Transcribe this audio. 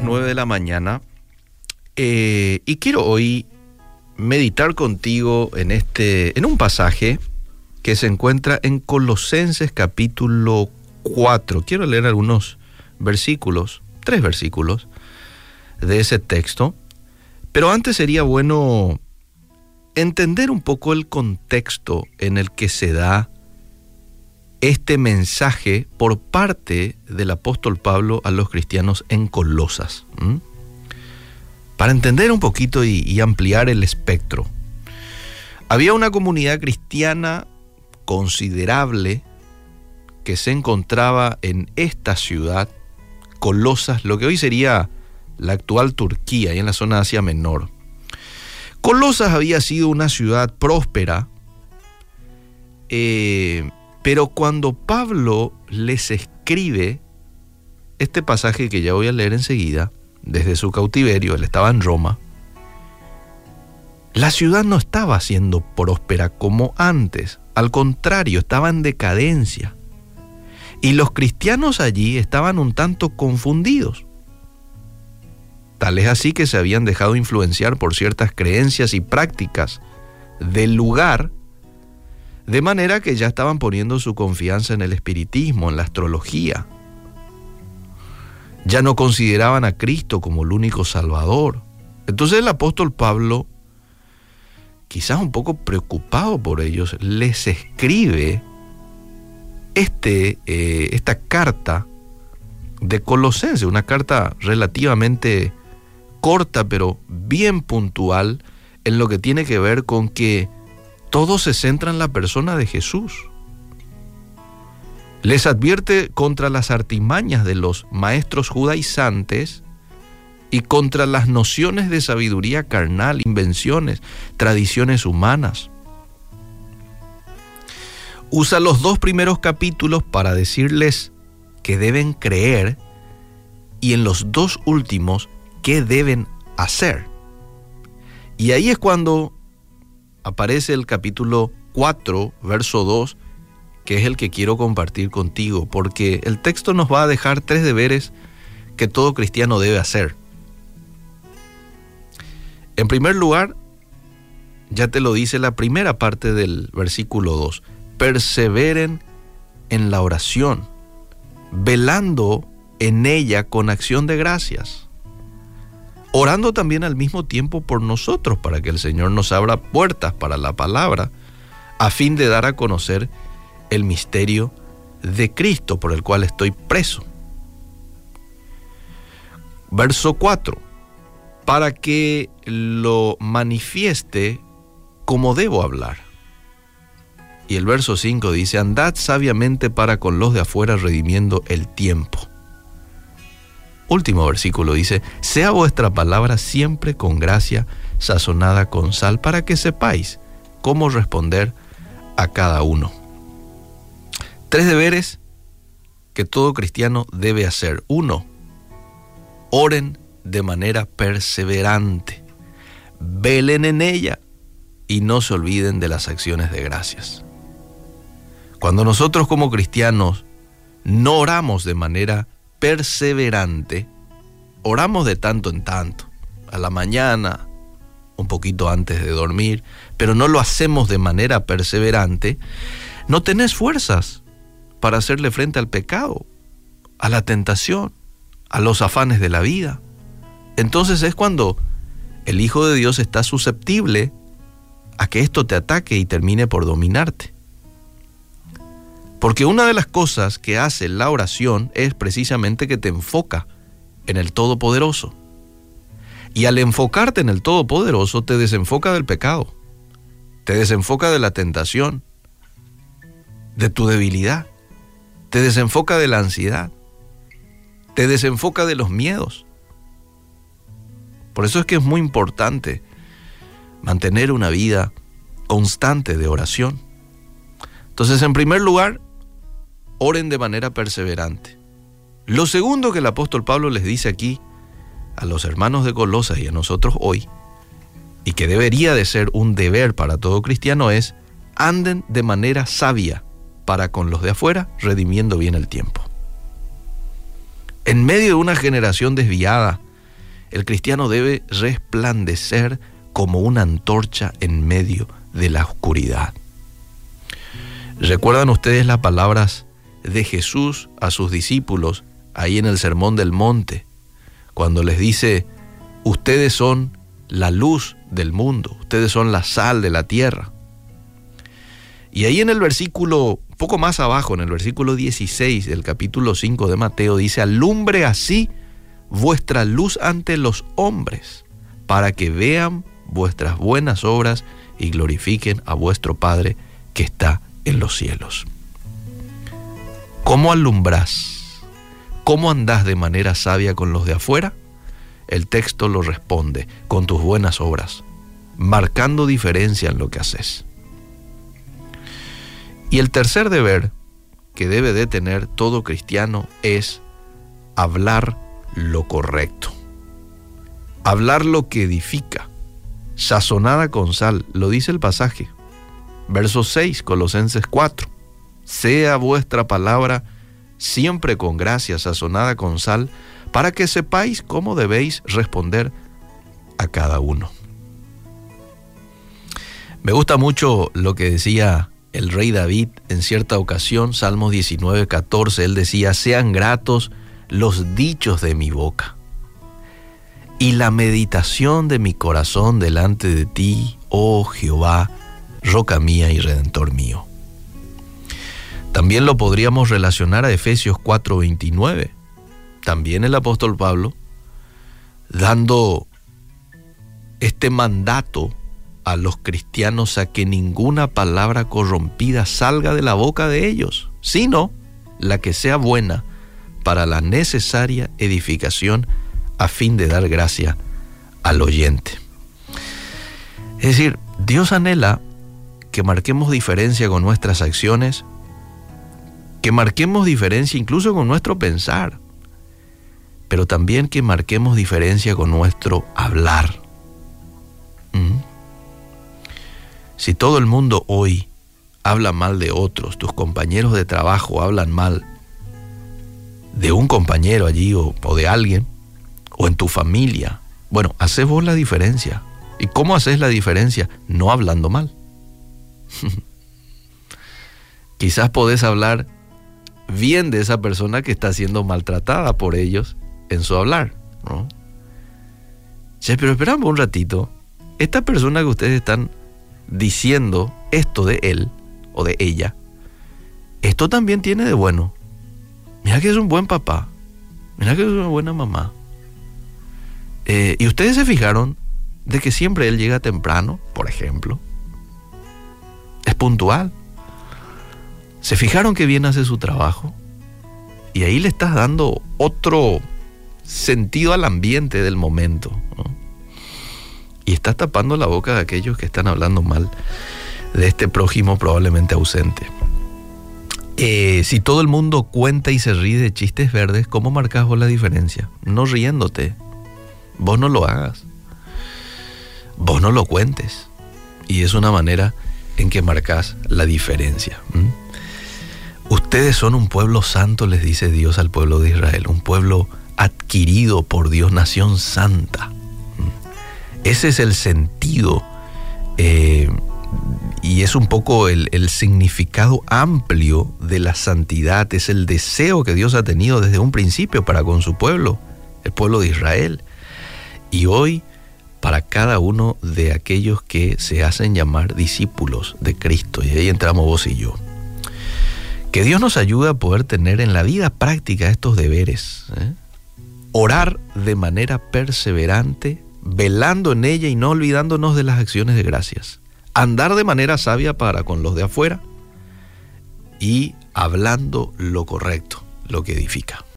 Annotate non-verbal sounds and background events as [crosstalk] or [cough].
las 9 de la mañana eh, y quiero hoy meditar contigo en, este, en un pasaje que se encuentra en Colosenses capítulo 4. Quiero leer algunos versículos, tres versículos de ese texto, pero antes sería bueno entender un poco el contexto en el que se da este mensaje por parte del apóstol Pablo a los cristianos en Colosas. Para entender un poquito y, ampliar el espectro. Había una comunidad cristiana considerable que se encontraba en esta ciudad, Colosas, lo que hoy sería la actual Turquía y en la zona de Asia Menor. Colosas había sido una ciudad próspera, eh, pero cuando Pablo les escribe este pasaje que ya voy a leer enseguida, desde su cautiverio, él estaba en Roma, la ciudad no estaba siendo próspera como antes, al contrario, estaba en decadencia. Y los cristianos allí estaban un tanto confundidos. Tal es así que se habían dejado influenciar por ciertas creencias y prácticas del lugar de manera que ya estaban poniendo su confianza en el espiritismo, en la astrología. Ya no consideraban a Cristo como el único Salvador. Entonces el apóstol Pablo, quizás un poco preocupado por ellos, les escribe este, eh, esta carta de Colosense, una carta relativamente corta pero bien puntual en lo que tiene que ver con que todo se centra en la persona de Jesús. Les advierte contra las artimañas de los maestros judaizantes y contra las nociones de sabiduría carnal, invenciones, tradiciones humanas. Usa los dos primeros capítulos para decirles que deben creer y en los dos últimos qué deben hacer. Y ahí es cuando aparece el capítulo 4, verso 2, que es el que quiero compartir contigo, porque el texto nos va a dejar tres deberes que todo cristiano debe hacer. En primer lugar, ya te lo dice la primera parte del versículo 2, perseveren en la oración, velando en ella con acción de gracias orando también al mismo tiempo por nosotros para que el Señor nos abra puertas para la palabra, a fin de dar a conocer el misterio de Cristo por el cual estoy preso. Verso 4, para que lo manifieste como debo hablar. Y el verso 5 dice, andad sabiamente para con los de afuera redimiendo el tiempo. Último versículo dice, sea vuestra palabra siempre con gracia, sazonada con sal, para que sepáis cómo responder a cada uno. Tres deberes que todo cristiano debe hacer. Uno, oren de manera perseverante, velen en ella y no se olviden de las acciones de gracias. Cuando nosotros como cristianos no oramos de manera perseverante, oramos de tanto en tanto, a la mañana, un poquito antes de dormir, pero no lo hacemos de manera perseverante, no tenés fuerzas para hacerle frente al pecado, a la tentación, a los afanes de la vida. Entonces es cuando el Hijo de Dios está susceptible a que esto te ataque y termine por dominarte. Porque una de las cosas que hace la oración es precisamente que te enfoca en el Todopoderoso. Y al enfocarte en el Todopoderoso te desenfoca del pecado, te desenfoca de la tentación, de tu debilidad, te desenfoca de la ansiedad, te desenfoca de los miedos. Por eso es que es muy importante mantener una vida constante de oración. Entonces, en primer lugar, oren de manera perseverante. Lo segundo que el apóstol Pablo les dice aquí a los hermanos de Colosas y a nosotros hoy, y que debería de ser un deber para todo cristiano, es anden de manera sabia para con los de afuera, redimiendo bien el tiempo. En medio de una generación desviada, El cristiano debe resplandecer como una antorcha en medio de la oscuridad. ¿Recuerdan ustedes las palabras de Jesús a sus discípulos ahí en el Sermón del Monte? Cuando les dice, ustedes son la luz del mundo, ustedes son la sal de la tierra. Y ahí en el versículo, poco más abajo, en el versículo 16 del capítulo 5 de Mateo, dice, alumbre así vuestra luz ante los hombres, para que vean vuestras buenas obras y glorifiquen a vuestro Padre que está en los cielos. ¿Cómo alumbras? ¿Cómo andás de manera sabia con los de afuera? El texto lo responde con tus buenas obras, marcando diferencia en lo que haces. Y el tercer deber que debe de tener todo cristiano es hablar lo correcto. Hablar lo que edifica, sazonada con sal, lo dice el pasaje. Verso 6, Colosenses 4. Sea vuestra palabra siempre con gracia, sazonada con sal, para que sepáis cómo debéis responder a cada uno. Me gusta mucho lo que decía el rey David en cierta ocasión, Salmos 19, 14, él decía, sean gratos los dichos de mi boca y la meditación de mi corazón delante de ti, oh Jehová, roca mía y redentor mío. También lo podríamos relacionar a Efesios 4:29. También el apóstol Pablo dando este mandato a los cristianos a que ninguna palabra corrompida salga de la boca de ellos, sino la que sea buena para la necesaria edificación a fin de dar gracia al oyente. Es decir, Dios anhela que marquemos diferencia con nuestras acciones, que marquemos diferencia incluso con nuestro pensar, pero también que marquemos diferencia con nuestro hablar. Si todo el mundo hoy habla mal de otros, tus compañeros de trabajo hablan mal de un compañero allí o, de alguien, o en tu familia, bueno, haces vos la diferencia. ¿Y cómo haces la diferencia? No hablando mal. [laughs] Quizás podés hablar bien de esa persona que está siendo maltratada por ellos en su hablar, ¿no? pero esperamos un ratito. Esta persona que ustedes están diciendo esto de él o de ella, esto también tiene de bueno. Mira que es un buen papá, mira que es una buena mamá. Eh, y ustedes se fijaron de que siempre él llega temprano, por ejemplo. Es puntual. Se fijaron que bien hace su trabajo. Y ahí le estás dando otro sentido al ambiente del momento y está tapando la boca de aquellos que están hablando mal de este prójimo probablemente ausente. Eh, si todo el mundo cuenta y se ríe de chistes verdes, ¿cómo marcas vos la diferencia? No riéndote. Vos no lo hagas. Vos no lo cuentes. Y es una manera en que marcas la diferencia. Ustedes son un pueblo santo, les dice Dios al pueblo de Israel, un pueblo adquirido por Dios, nación santa. Ese es el sentido eh, y es un poco el, el, significado amplio de la santidad, es el deseo que Dios ha tenido desde un principio para con su pueblo, el pueblo de Israel. Y hoy para cada uno de aquellos que se hacen llamar discípulos de Cristo. Y ahí entramos vos y yo. Que Dios nos ayude a poder tener en la vida práctica estos deberes. ¿eh? Orar de manera perseverante velando en ella y no olvidándonos de las acciones de gracias. Andar de manera sabia para con los de afuera y hablando lo correcto, lo que edifica.